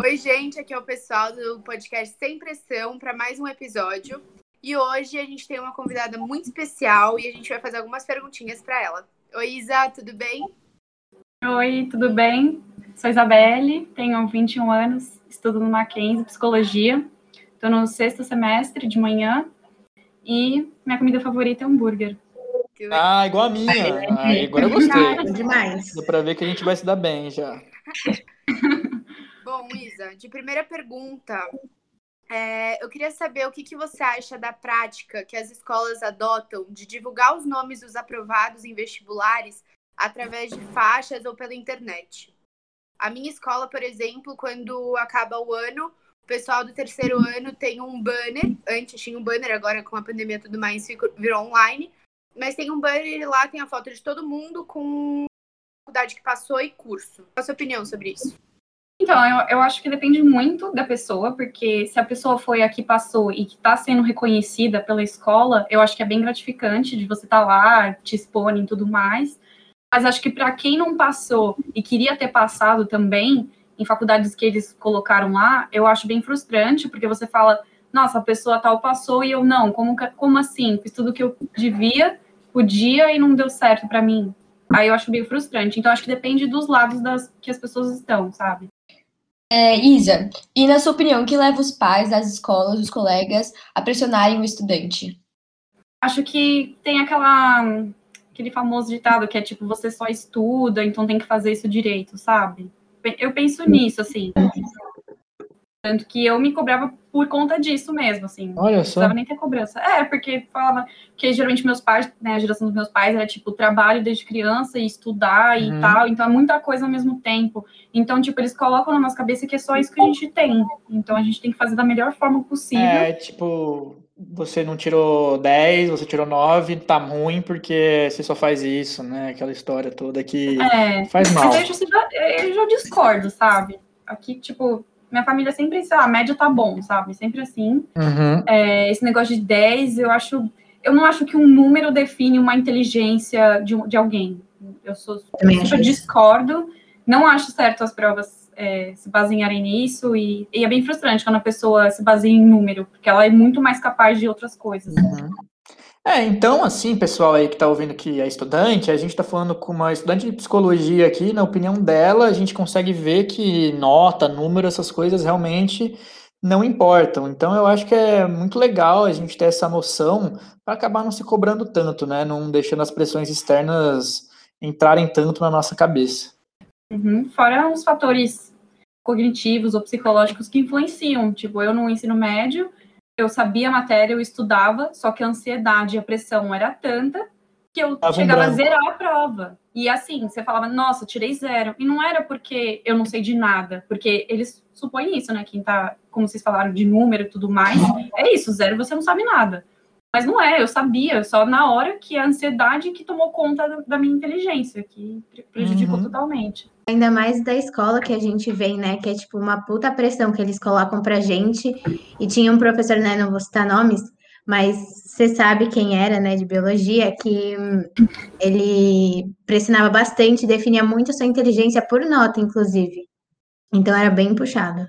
Oi, gente, aqui é o pessoal do podcast Sem Pressão para mais um episódio. E hoje a gente tem uma convidada muito especial e a gente vai fazer algumas perguntinhas para ela. Oi, Isa, tudo bem? Oi, tudo bem? Sou Isabelle, tenho 21 anos, estudo no Mackenzie Psicologia. Estou no sexto semestre de manhã e minha comida favorita é hambúrguer. Ah, igual a minha. Ah, agora eu gostei. Demais. Dá pra ver que a gente vai se dar bem já. Bom, Isa, de primeira pergunta, é, eu queria saber o que, que você acha da prática que as escolas adotam de divulgar os nomes dos aprovados em vestibulares através de faixas ou pela internet. A minha escola, por exemplo, quando acaba o ano, o pessoal do terceiro ano tem um banner. Antes tinha um banner, agora com a pandemia e tudo mais virou online. Mas tem um banner lá tem a foto de todo mundo com faculdade que passou e curso. Qual a sua opinião sobre isso? Então, eu, eu acho que depende muito da pessoa, porque se a pessoa foi a que passou e que está sendo reconhecida pela escola, eu acho que é bem gratificante de você estar tá lá, te expor e tudo mais. Mas acho que para quem não passou e queria ter passado também, em faculdades que eles colocaram lá, eu acho bem frustrante, porque você fala, nossa, a pessoa tal passou e eu não, como, como assim? Fiz tudo que eu devia, podia e não deu certo para mim. Aí eu acho bem frustrante. Então acho que depende dos lados das que as pessoas estão, sabe? É, Isa, e na sua opinião, o que leva os pais das escolas, os colegas, a pressionarem o estudante? Acho que tem aquela aquele famoso ditado que é tipo, você só estuda, então tem que fazer isso direito, sabe? Eu penso nisso, assim. Tanto que eu me cobrava por conta disso mesmo, assim. Olha não só. precisava nem ter cobrança. É, porque falava que geralmente meus pais, né, a geração dos meus pais era tipo trabalho desde criança e estudar e Uhum. tal, então é muita coisa ao mesmo tempo. Então, tipo, eles colocam na nossa cabeça que é só isso que a gente tem. Então a gente tem que fazer da melhor forma possível. É, tipo, você não tirou 10, você tirou 9, tá ruim porque você só faz isso, né? Aquela história toda que É, faz mal. Mas eu já, eu já discordo, sabe? Aqui, tipo, minha família sempre, sei lá, a média tá bom, sabe? Sempre assim. Uhum. É, esse negócio de 10, eu acho. Eu não acho que um número define uma inteligência de, de alguém. Eu sou Também super discordo. Não acho certo as provas é, se basearem nisso. E, e é bem frustrante quando a pessoa se baseia em número, porque ela é muito mais capaz de outras coisas. Uhum. É, então, assim, pessoal aí que tá ouvindo que é estudante, a gente tá falando com uma estudante de psicologia aqui, na opinião dela, a gente consegue ver que nota, número, essas coisas realmente não importam. Então, eu acho que é muito legal a gente ter essa noção para acabar não se cobrando tanto, né? Não deixando as pressões externas entrarem tanto na nossa cabeça. Uhum. Fora uns fatores cognitivos ou psicológicos que influenciam. Tipo, eu no ensino médio, eu sabia a matéria, eu estudava, só que a ansiedade e a pressão era tanta que eu Tava chegava a zerar a prova. E assim, você falava, nossa, tirei zero. E não era porque eu não sei de nada, porque eles supõem isso, né? Quem tá, como vocês falaram, de número e tudo mais, é isso, zero você não sabe nada. Mas não é, eu sabia, só na hora que a ansiedade que tomou conta da- minha inteligência, que pre- prejudicou Uhum. totalmente. Ainda mais da escola que a gente vem, né? Que é tipo uma puta pressão que eles colocam pra gente. E tinha um professor, né? Não vou citar nomes, mas você sabe quem era, né? De biologia, que hum, ele pressionava bastante, definia muito a sua inteligência por nota, inclusive. Então era bem puxado.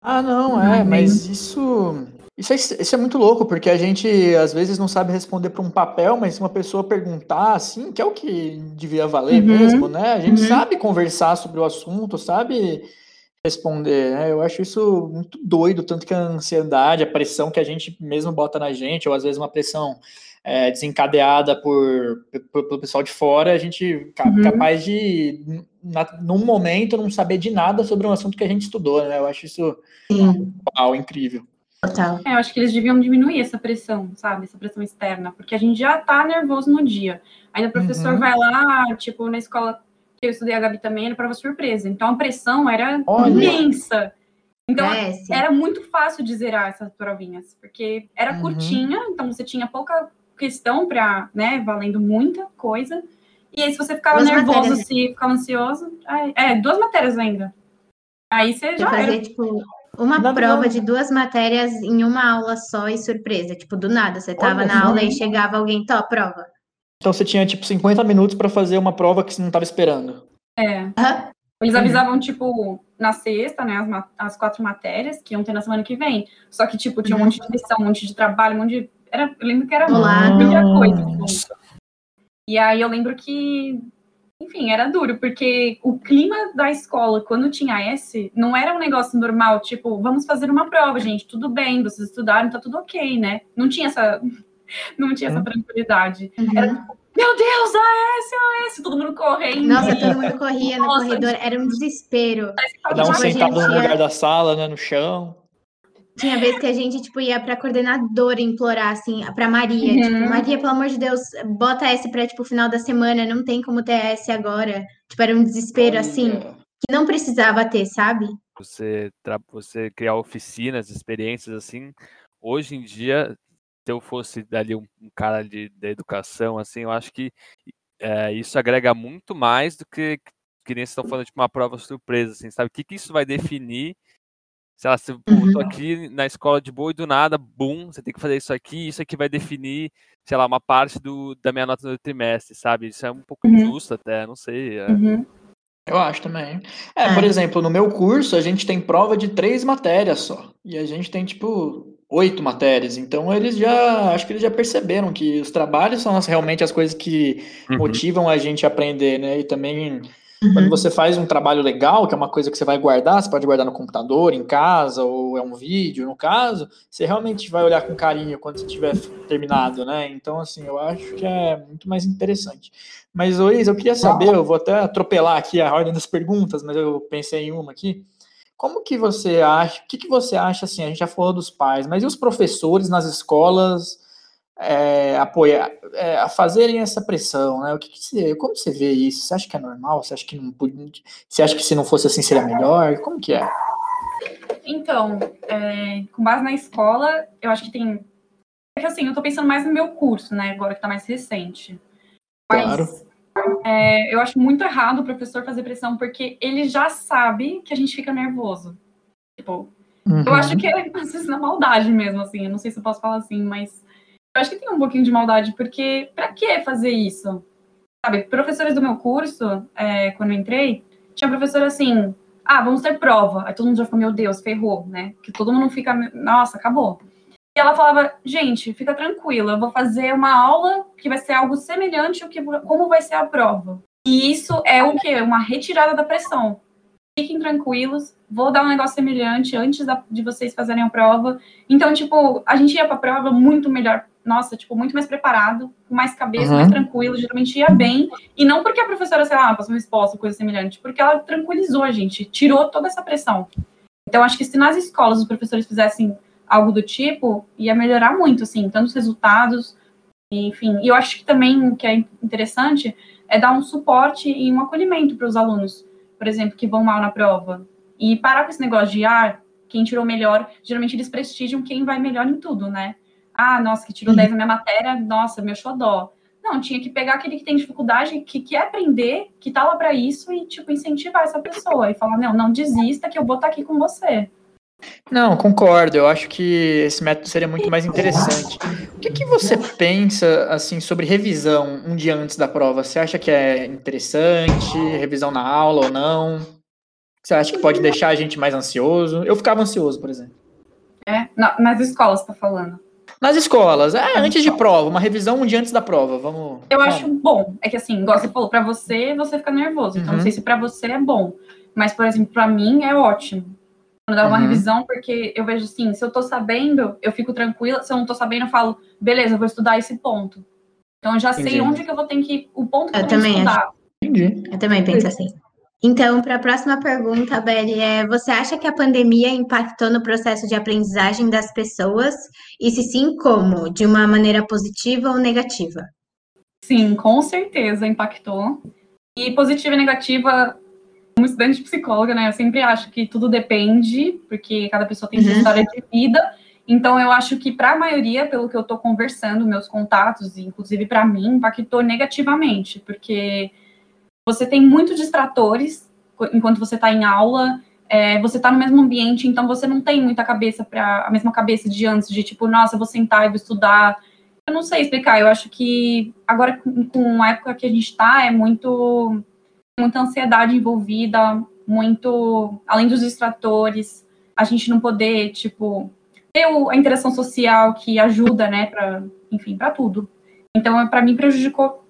Ah, não, é, mas isso, isso é, isso é muito louco, porque a gente às vezes não sabe responder para um papel, mas se uma pessoa perguntar assim, que é o que devia valer Uhum, mesmo, né? A gente uhum. sabe conversar sobre o assunto, sabe responder, né? Eu acho isso muito doido, tanto que a ansiedade, a pressão que a gente mesmo bota na gente, ou às vezes uma pressão é, desencadeada por, por- pelo pessoal de fora, a gente Uhum. capaz de, na, num momento, não saber de nada sobre um assunto que a gente estudou, né? Eu acho isso Sim, Uau, incrível. Total. É, eu acho que eles deviam diminuir essa pressão, sabe? Essa pressão externa, porque a gente já tá nervoso no dia. Aí o professor Uhum. vai lá, tipo, na escola que eu estudei a Gabi também, era prova surpresa. Então a pressão era Olha. imensa. Então É, era muito fácil de zerar essas provinhas, porque era Uhum. curtinha, então você tinha pouca questão para, né, valendo muita coisa. E aí, se você ficava Duas nervoso, matérias, né? se ficava ansioso, aí- é, duas matérias ainda. Aí você Você já fazia, era. tipo, uma Não, prova não. de duas matérias em uma aula só e surpresa. Tipo, do nada. Você tava Olha na só. aula e chegava alguém, tó, prova. Então você tinha tipo 50 minutos para fazer uma prova que você não estava esperando. É. Eles avisavam, tipo, na sexta, né, as, as, quatro matérias que iam ter na semana que vem. Só que, tipo, tinha um monte de lição, um monte de trabalho, um monte de. Era, eu lembro que era muita coisa. Assim. E aí eu lembro que, enfim, era duro, porque o clima da escola, quando tinha S, não era um negócio normal, tipo, vamos fazer uma prova, gente, tudo bem, vocês estudaram, tá tudo ok, né? Não tinha essa. Não tinha essa uhum. tranquilidade. Uhum. Era tipo, meu Deus, AS, AS, todo mundo correndo. Nossa, todo mundo corria no corredor, era um desespero. Cada um sentado no lugar da sala, né, no chão. Tinha vezes que a gente, tipo, ia pra coordenadora implorar, assim, pra Maria. Tipo, uhum. Tipo, Maria, pelo amor de Deus, bota S pra, tipo, final da semana, não tem como ter S agora. Tipo, era um desespero, assim, que não precisava ter, sabe? Você, você criar oficinas, experiências, assim, hoje em dia se eu fosse dali um, um cara de, da educação, assim, eu acho que é, isso agrega muito mais do que que nem vocês estão falando de tipo, uma prova surpresa, assim, sabe? O que, que isso vai definir? Sei lá, se eu tô uhum. aqui na escola de boa e do nada, bum, você tem que fazer isso aqui, isso aqui vai definir, sei lá, uma parte do, da minha nota do trimestre, sabe? Isso é um pouco uhum. injusto até, não sei. É... Uhum. Eu acho também. É, é, por exemplo, no meu curso a gente tem prova de três matérias só. E a gente tem, tipo, oito matérias. Então eles já, acho que eles já perceberam que os trabalhos são as, realmente as coisas que uhum. motivam a gente a aprender, né? E também uhum. quando você faz um trabalho legal, que é uma coisa que você vai guardar, você pode guardar no computador, em casa, ou é um vídeo, no caso, você realmente vai olhar com carinho quando você tiver terminado, né? Então, assim, eu acho que é muito mais interessante. Mas, Luiz, eu queria saber, eu vou até atropelar aqui a ordem das perguntas, mas eu pensei em uma aqui. Como que você acha, o que, que você acha, assim, a gente já falou dos pais, mas e os professores nas escolas é, apoiar, é, a fazerem essa pressão, né? O que, que você, como você vê isso? Você acha que é normal? Você acha que não você acha que se não fosse assim seria melhor? Como que é? Então, é, com base na escola, eu acho que tem. É que assim, eu tô pensando mais no meu curso, né? Agora que tá mais recente. Mas claro. É, eu acho muito errado o professor fazer pressão, porque ele já sabe que a gente fica nervoso. Tipo, uhum. eu acho que é, às vezes, na maldade mesmo, assim. Eu não sei se eu posso falar assim, mas eu acho que tem um pouquinho de maldade, porque pra que fazer isso? Sabe, professores do meu curso, é, quando eu entrei, tinha professor assim, ah, vamos ter prova. Aí todo mundo já falou, meu Deus, ferrou, né? Que todo mundo fica, nossa, acabou. E ela falava, gente, fica tranquila, eu vou fazer uma aula que vai ser algo semelhante ao que como vai ser a prova. E isso é o quê? Uma retirada da pressão. Fiquem tranquilos, vou dar um negócio semelhante antes da, de vocês fazerem a prova. Então, tipo, a gente ia pra prova muito melhor, nossa, tipo, muito mais preparado, com mais cabeça, uhum. mais tranquilo, geralmente ia bem. E não porque a professora, sei lá, passou uma resposta, coisa semelhante, porque ela tranquilizou a gente, tirou toda essa pressão. Então, acho que se nas escolas os professores fizessem algo do tipo, ia melhorar muito, assim, tanto os resultados, enfim. E eu acho que também o que é interessante é dar um suporte e um acolhimento para os alunos, por exemplo, que vão mal na prova. E parar com esse negócio de, ah, quem tirou melhor, geralmente eles prestigiam quem vai melhor em tudo, né? Ah, nossa, que tirou 10 na minha matéria, nossa, meu xodó. Não, tinha que pegar aquele que tem dificuldade, que quer aprender, que tá lá para isso e, tipo, incentivar essa pessoa e falar, não, não desista que eu vou estar tá aqui com você. Não, concordo. Eu acho que esse método seria muito mais interessante. O que, que você pensa assim sobre revisão um dia antes da prova? Você acha que é interessante revisão na aula ou não? Você acha que pode deixar a gente mais ansioso? Eu ficava ansioso, por exemplo. É, nas escolas, tá falando. Nas escolas, é, antes de prova, uma revisão um dia antes da prova, vamos. Eu acho bom, é que assim, igual você falou, pra você, você fica nervoso, então uhum. não sei se pra você é bom, mas, por exemplo, pra mim é ótimo, quando dá uma uhum. revisão, porque eu vejo assim, se eu tô sabendo, eu fico tranquila, se eu não tô sabendo, eu falo, beleza, eu vou estudar esse ponto. Então eu já Entendi. sei onde que eu vou ter que o ponto que eu, eu também estudar. Entendi. Eu também penso assim. Então, para a próxima pergunta, Beli, é: você acha que a pandemia impactou no processo de aprendizagem das pessoas? E se sim, como? De uma maneira positiva ou negativa? Sim, com certeza impactou. E positiva e negativa como estudante de psicóloga, né, eu sempre acho que tudo depende, porque cada pessoa tem sua uhum. história de vida. Então, eu acho que para a maioria, pelo que eu estou conversando, meus contatos, inclusive para mim, impactou negativamente, porque você tem muitos distratores enquanto você está em aula, é, você está no mesmo ambiente, então você não tem muita cabeça para a mesma cabeça de antes, de tipo, nossa, eu vou sentar e vou estudar. Eu não sei explicar, eu acho que agora com a época que a gente está, é muito muita ansiedade envolvida, muito, além dos distratores, a gente não poder, tipo, ter a interação social que ajuda, né, para, enfim, para tudo. Então, para mim prejudicou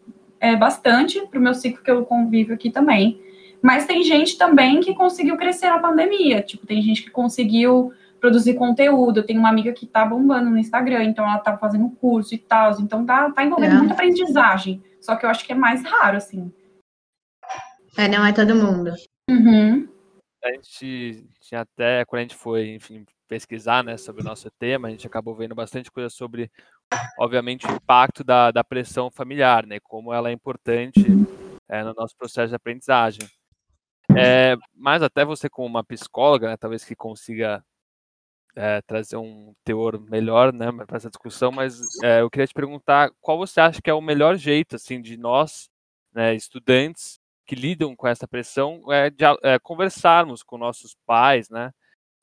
é, bastante para o meu ciclo que eu convivo aqui também. Mas tem gente também que conseguiu crescer na pandemia. Tipo, tem gente que conseguiu produzir conteúdo. Eu tenho uma amiga que tá bombando no Instagram, então ela tá fazendo curso e tal. Então tá, tá envolvendo é. muita aprendizagem. Só que eu acho que é mais raro, assim. É, não é todo mundo. Uhum. A gente tinha até, quando a gente foi, enfim, pesquisar né, sobre o nosso tema, a gente acabou vendo bastante coisa sobre, obviamente, o impacto da, da pressão familiar, né? Como ela é importante é, no nosso processo de aprendizagem. É, mas até você como uma psicóloga, né, talvez que consiga é, trazer um teor melhor, né, para essa discussão. Mas é, eu queria te perguntar qual você acha que é o melhor jeito, assim, de nós, né, estudantes que lidam com essa pressão, é, de é, conversarmos com nossos pais, né,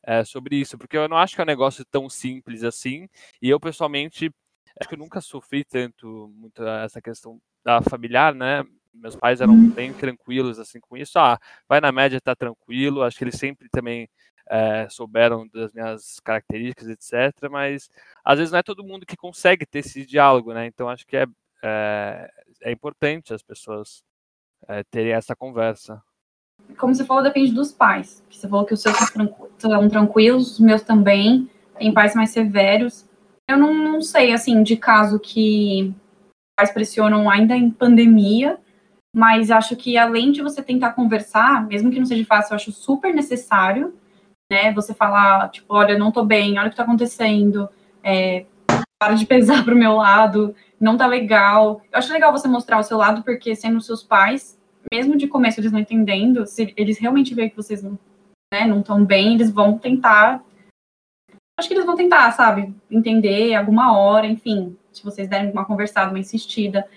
é, sobre isso, porque eu não acho que é um negócio tão simples assim. E eu pessoalmente acho que eu nunca sofri tanto muito essa questão da familiar, né? meus pais eram uhum. bem tranquilos assim com isso. Ah, vai na média, tá tranquilo. Acho que eles sempre também é, souberam das minhas características, etc. Mas às vezes não é todo mundo que consegue ter esse diálogo, né? Então acho que é, é, é importante as pessoas é, terem essa conversa. Como você falou, depende dos pais. Você falou que os seus são tranquilos, os meus também. Tem pais mais severos. Eu não, não sei, assim, de caso que pais pressionam ainda em pandemia, mas acho que além de você tentar conversar, mesmo que não seja fácil, eu acho super necessário, né? Você falar, tipo, olha, não tô bem, olha o que tá acontecendo, é, para de pesar pro meu lado, não tá legal. Eu acho legal você mostrar o seu lado, porque sendo seus pais, mesmo de começo eles não entendendo, se eles realmente veem que vocês não né, não estão bem, eles vão tentar. Acho que eles vão tentar, sabe, entender alguma hora, enfim, se vocês derem uma conversada, uma insistida.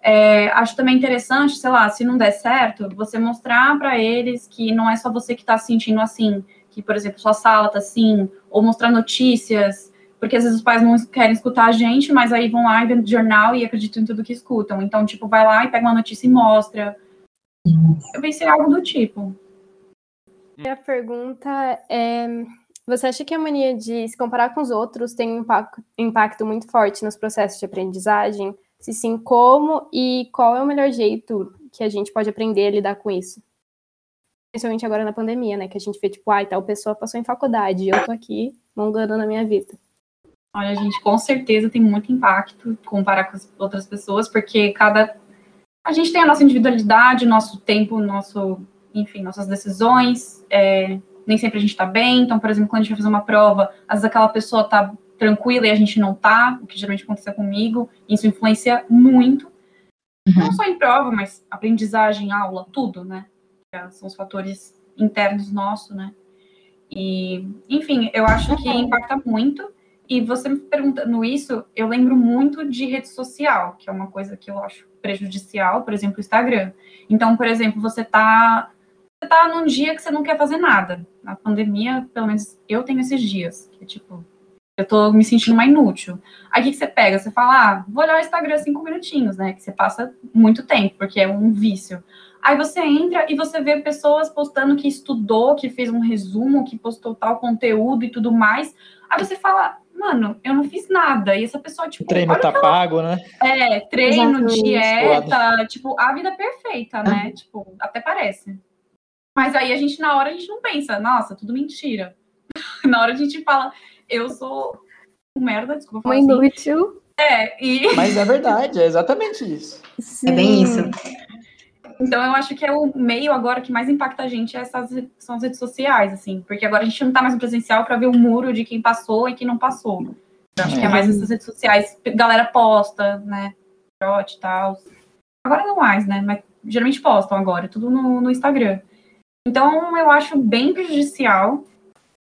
É, acho também interessante, sei lá, se não der certo, você mostrar para eles que não é só você que está se sentindo assim, que, por exemplo, sua sala tá assim, ou mostrar notícias, porque às vezes os pais não querem escutar a gente, mas aí vão lá e vêem jornal e acreditam em tudo que escutam. Então, tipo, vai lá e pega uma notícia e mostra. Eu pensei algo do tipo. A pergunta é: você acha que a mania de se comparar com os outros tem um impacto, muito forte nos processos de aprendizagem? Se sim, como e qual é o melhor jeito que a gente pode aprender a lidar com isso? Principalmente agora na pandemia, né? Que a gente vê, tipo, ai, tal pessoa passou em faculdade eu tô aqui mongando na minha vida. Olha, gente, com certeza tem muito impacto comparar com as outras pessoas, porque cada. A gente tem a nossa individualidade, nosso tempo, nosso, enfim, nossas decisões. É... Nem sempre a gente tá bem. Então, por exemplo, quando a gente vai fazer uma prova, às vezes aquela pessoa tá tranquila e a gente não tá, o que geralmente aconteceu comigo, isso influencia muito, uhum. não só em prova, mas aprendizagem, aula, tudo, né? São os fatores internos nossos, né? E, enfim, eu acho que impacta muito. E você me perguntando isso, eu lembro muito de rede social, que é uma coisa que eu acho prejudicial, por exemplo, o Instagram. Então, por exemplo, você tá tá num dia que você não quer fazer nada. Na pandemia, pelo menos eu tenho esses dias, que é tipo, eu tô me sentindo mais inútil. Aí o que, que você pega? Você fala, ah, vou olhar o Instagram cinco minutinhos, né? Que você passa muito tempo, porque é um vício. Aí você entra e você vê pessoas postando que estudou, que fez um resumo, que postou tal conteúdo e tudo mais. Aí você fala, mano, eu não fiz nada. E essa pessoa, tipo. O treino tá pago, né? É, treino, Exatamente. dieta, tipo, a vida perfeita, né? tipo, até parece. Mas aí a gente, na hora, a gente não pensa, nossa, tudo mentira. na hora a gente fala, eu sou um merda, desculpa falar Uma assim. inútil. É, e... Mas é verdade, é exatamente isso. Sim. É bem isso. Então eu acho que é o meio agora que mais impacta a gente essas são as redes sociais, assim, porque agora a gente não tá mais no presencial para ver o muro de quem passou e quem não passou. Acho é. que é mais essas redes sociais, galera posta, né, trote e tal. Agora não mais, né, mas geralmente postam agora, tudo no, no Instagram. Então eu acho bem prejudicial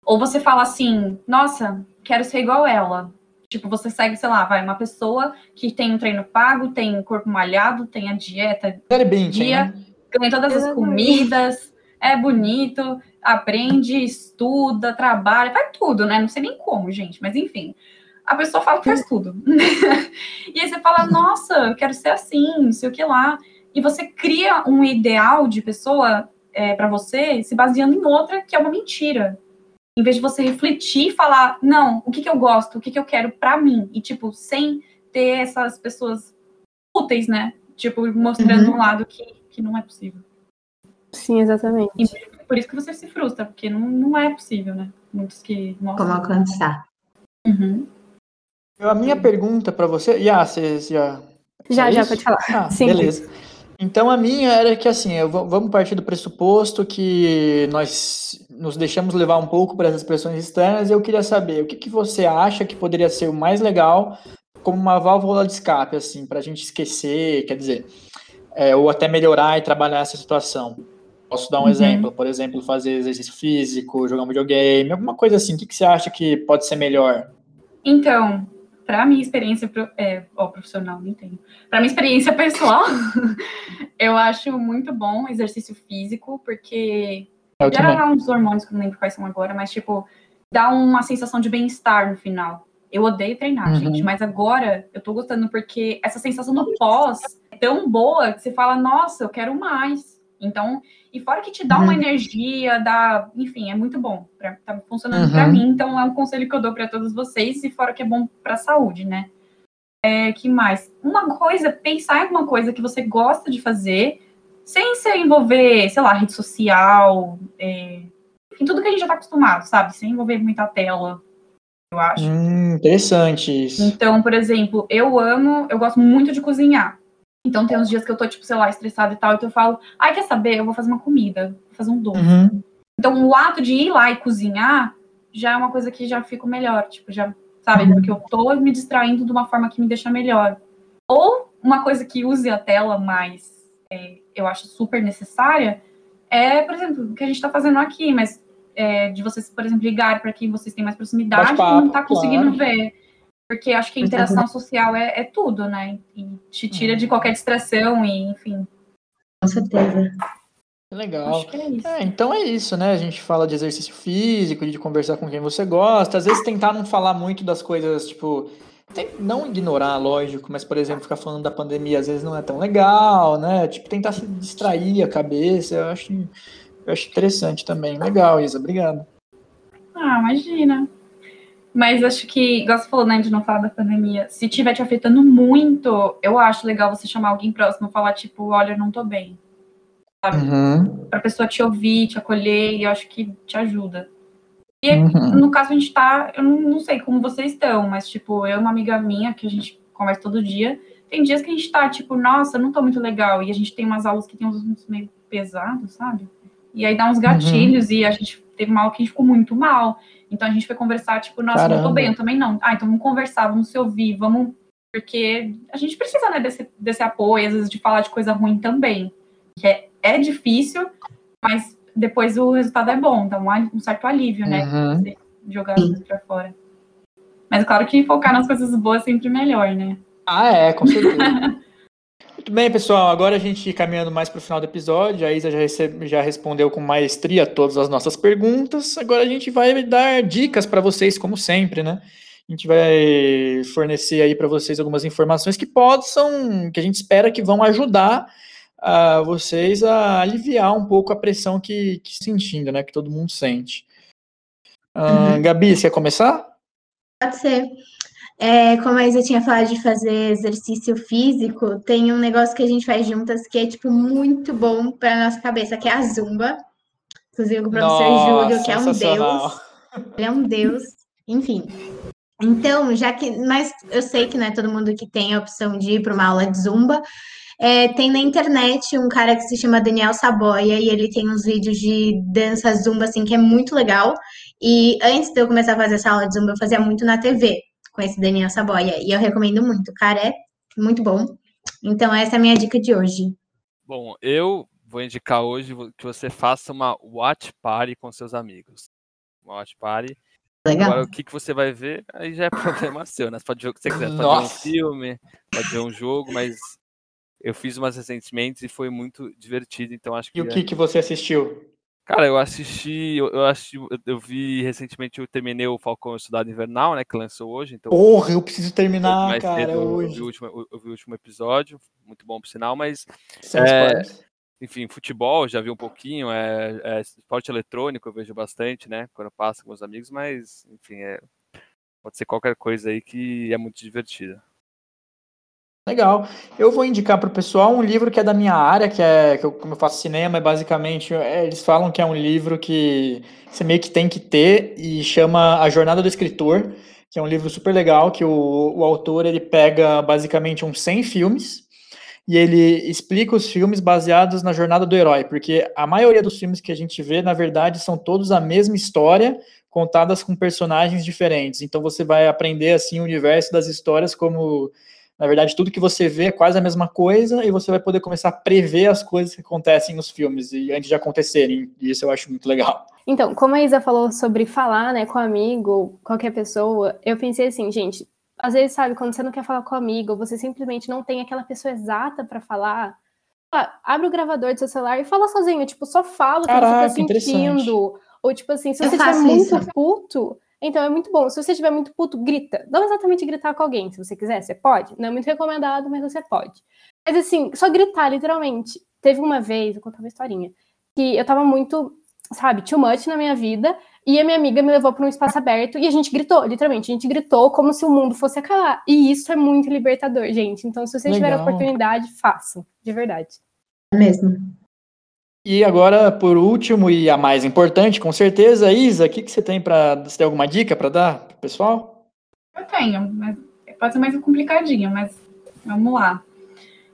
ou você fala assim, nossa, quero ser igual ela. Tipo, você segue, sei lá, vai, uma pessoa que tem um treino pago, tem um corpo malhado, tem a dieta bem, dia, né? ganha todas as comidas, é bonito, aprende, estuda, trabalha, faz tudo, né? Não sei nem como, gente, mas enfim. A pessoa fala que faz tudo. e aí você fala, nossa, eu quero ser assim, não sei o que lá. E você cria um ideal de pessoa é, para você se baseando em outra que é uma mentira. Em vez de você refletir e falar, não, o que, que eu gosto, o que, que eu quero para mim, e tipo, sem ter essas pessoas úteis, né? Tipo, mostrando Uhum. um lado que, que não é possível. Sim, exatamente. E por isso que você se frustra, porque não, não é possível, né? Muitos que Como mostram. alcançar. Uhum. A minha pergunta para você. Já, você já. Já, é já, pode falar. Ah, Sim. beleza. Então a minha era que assim, eu vamos partir do pressuposto que nós nos deixamos levar um pouco por essas pressões externas e eu queria saber o que, que você acha que poderia ser o mais legal como uma válvula de escape, assim, para a gente esquecer, quer dizer, é, ou até melhorar e trabalhar essa situação. Posso dar um Uhum. exemplo, por exemplo, fazer exercício físico, jogar um videogame, alguma coisa assim. O que, que você acha que pode ser melhor? Então, para minha experiência pro- é, ó, profissional, não tenho. Para minha experiência pessoal, eu acho muito bom exercício físico, porque Eu também. gera uns hormônios que eu não lembro quais são agora, mas tipo, dá uma sensação de bem-estar no final. Eu odeio treinar, Uhum. gente, mas agora eu tô gostando porque essa sensação do pós é tão boa que você fala, nossa, eu quero mais. Então, e fora que te dá uma Uhum. energia, dá, enfim, é muito bom. Pra, tá funcionando Uhum. pra mim, então é um conselho que eu dou pra todos vocês, e fora que é bom pra saúde, né? É, que mais? Uma coisa, pensar em alguma coisa que você gosta de fazer, sem se envolver, sei lá, rede social, é, enfim, tudo que a gente já tá acostumado, sabe? Sem envolver muita tela, eu acho. Hum, interessante isso. Então, por exemplo, eu amo, eu gosto muito de cozinhar. Então tem uns dias que eu tô, tipo, sei lá, estressada e tal, então eu falo, ai, quer saber? Eu vou fazer uma comida, vou fazer um doce. Uhum. Então, o ato de ir lá e cozinhar já é uma coisa que já fico melhor, tipo, já, sabe? Uhum. Porque eu tô me distraindo de uma forma que me deixa melhor. Ou uma coisa que use a tela, mas é, eu acho super necessária, é, por exemplo, o que a gente tá fazendo aqui, mas é, de vocês, por exemplo, ligar para quem vocês têm mais proximidade e não tá conseguindo claro. ver. Porque acho que a interação social é, é tudo, né? E te tira Uhum. de qualquer distração e, enfim. Com certeza. Legal. Acho que é isso. É, então é isso, né? A gente fala de exercício físico, de conversar com quem você gosta. Às vezes tentar não falar muito das coisas, tipo, tem- não ignorar, lógico, mas, por exemplo, ficar falando da pandemia às vezes não é tão legal, né? Tipo, tentar se distrair a cabeça, eu acho, eu acho interessante também. Legal, Isa, obrigado. Ah, imagina. Mas acho que, igual você falou, né, de não falar da pandemia, se tiver te afetando muito, eu acho legal você chamar alguém próximo e falar, tipo, olha, eu não tô bem. Uhum. Pra pessoa te ouvir, te acolher, e eu acho que te ajuda. E Uhum. no caso, a gente tá, eu não, não sei como vocês estão, mas, tipo, eu e uma amiga minha, que a gente conversa todo dia, tem dias que a gente tá, tipo, nossa, não tô muito legal, e a gente tem umas aulas que tem uns assuntos meio pesados, sabe? E aí dá uns gatilhos, e a gente teve uma aula que a gente ficou muito mal. Então a gente foi conversar, tipo, nossa, eu não tô Caramba. bem, eu também não. Ah, então vamos conversar, vamos se ouvir, vamos. Porque a gente precisa, né, desse, desse apoio, às vezes, de falar de coisa ruim também. Que é, é difícil, mas depois o resultado é bom, dá um, um certo alívio, né? Uhum. Você jogar pra fora. Mas é claro que focar nas coisas boas é sempre melhor, né? Ah, é, com certeza. Muito bem, pessoal. Agora a gente caminhando mais para o final do episódio. A Isa já, recebe- já respondeu com maestria todas as nossas perguntas. Agora a gente vai dar dicas para vocês, como sempre, né? A gente vai fornecer aí para vocês algumas informações que possam, que a gente espera que vão ajudar a vocês a aliviar um pouco a pressão que, que sentindo, né? Que todo mundo sente. Ah, Gabi, você quer começar? Pode ser. É, como a Isa tinha falado de fazer exercício físico, tem um negócio que a gente faz juntas que é, tipo, muito bom para nossa cabeça, que é a Zumba. Inclusive com o professor Nossa, Júlio, que é um deus. Ele é um deus, enfim. Então, já que. Mas eu sei que não é todo mundo que tem a opção de ir para uma aula de Zumba. É, tem na internet um cara que se chama Daniel Saboia e ele tem uns vídeos de dança Zumba, assim, que é muito legal. E antes de eu começar a fazer essa aula de Zumba, eu fazia muito na TV com esse Daniel Saboia. E eu recomendo muito. O cara é muito bom. Então, essa é a minha dica de hoje. Bom, eu vou indicar hoje que você faça uma watch party com seus amigos. Uma watch party. Legal. Agora, o que, que você vai ver, aí já é problema seu, né? Você pode ver o que você quiser. Você pode ver um Nossa. filme, pode ver um jogo, mas eu fiz umas recentemente e foi muito divertido, então acho que... E o é- que, que você assistiu? Cara, eu assisti, eu, eu assisti, eu- eu vi recentemente, eu terminei o Falcão e Soldado Invernal, né, que lançou hoje, então... Porra, eu preciso hoje terminar, cara, cedo eu vi, hoje. o último, eu- vi o último episódio, muito bom por sinal, mas É, enfim, futebol já vi um pouquinho, é, é, esporte eletrônico eu vejo bastante, né? Quando eu passo com meus amigos, mas, enfim, é, pode ser qualquer coisa aí que é muito divertida. Legal. Eu vou indicar para o pessoal um livro que é da minha área, que é que eu, como eu faço cinema, é basicamente é, eles falam que é um livro que você meio que tem que ter e chama A Jornada do Escritor, que é um livro super legal que o, o autor ele pega basicamente uns 100 filmes e ele explica os filmes baseados na jornada do herói, porque a maioria dos filmes que a gente vê, na verdade, são todos a mesma história, contadas com personagens diferentes. Então você vai aprender assim o universo das histórias como na verdade, tudo que você vê é quase a mesma coisa e você vai poder começar a prever as coisas que acontecem nos filmes e antes de acontecerem. E isso eu acho muito legal. Então, como a Isa falou sobre falar, né, com amigo, qualquer pessoa, eu pensei assim, gente, às vezes, sabe, quando você não quer falar com amigo, você simplesmente não tem aquela pessoa exata para falar, abre o gravador do seu celular e fala sozinho, tipo, só fala o que você tá sentindo. Ou, tipo assim, se eu você estiver muito puto, então é muito bom. Se você estiver muito puto, grita. Não exatamente gritar com alguém, se você quiser, você pode. Não é muito recomendado, mas você pode. Mas assim, só gritar, literalmente. Teve uma vez, vou contar uma historinha, que eu tava muito, sabe, too much na minha vida, e a minha amiga me levou para um espaço aberto e a gente gritou, literalmente. A gente gritou como se o mundo fosse acabar. E isso é muito libertador, gente. Então, se vocês tiverem a oportunidade, façam, de verdade. É mesmo. E agora, por último e a mais importante, com certeza, Isa, o que, que você tem para. Você tem alguma dica para dar para o pessoal? Eu tenho, mas pode ser mais complicadinho, mas vamos lá.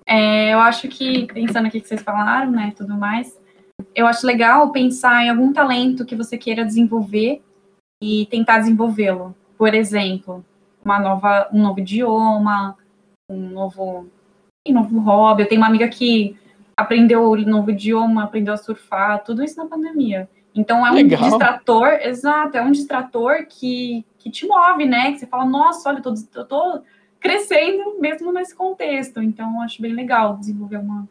É, eu acho que, pensando aqui que vocês falaram, né, tudo mais, eu acho legal pensar em algum talento que você queira desenvolver e tentar desenvolvê-lo. Por exemplo, uma nova, um novo idioma, um novo, um novo hobby. Eu tenho uma amiga que aprendeu um novo idioma, aprendeu a surfar, tudo isso na pandemia. Então é um legal. distrator, exato, é um distrator que, que te move, né? Que você fala, nossa, olha, eu tô, eu tô crescendo mesmo nesse contexto. Então, acho bem legal desenvolver uma,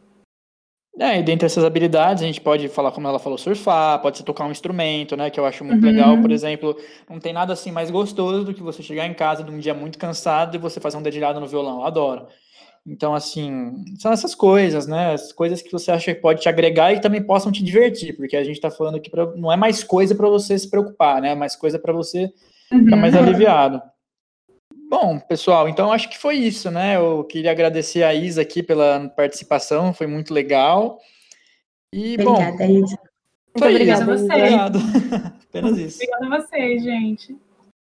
é, e dentre essas habilidades, a gente pode falar, como ela falou, surfar, pode ser tocar um instrumento, né? Que eu acho muito uhum. legal. Por exemplo, não tem nada assim mais gostoso do que você chegar em casa de um dia muito cansado e você fazer um dedilhado no violão. Eu adoro. Então, assim, são essas coisas, né? As coisas que você acha que pode te agregar e também possam te divertir, porque a gente está falando aqui pra, não é mais coisa para você se preocupar, né? É mais coisa para você uhum. ficar mais aliviado. Bom, pessoal, então acho que foi isso, né? Eu queria agradecer a Isa aqui pela participação, foi muito legal. E, obrigada, bom, Isa. Muito obrigada a você. Obrigado. Apenas isso. Obrigada a vocês, gente.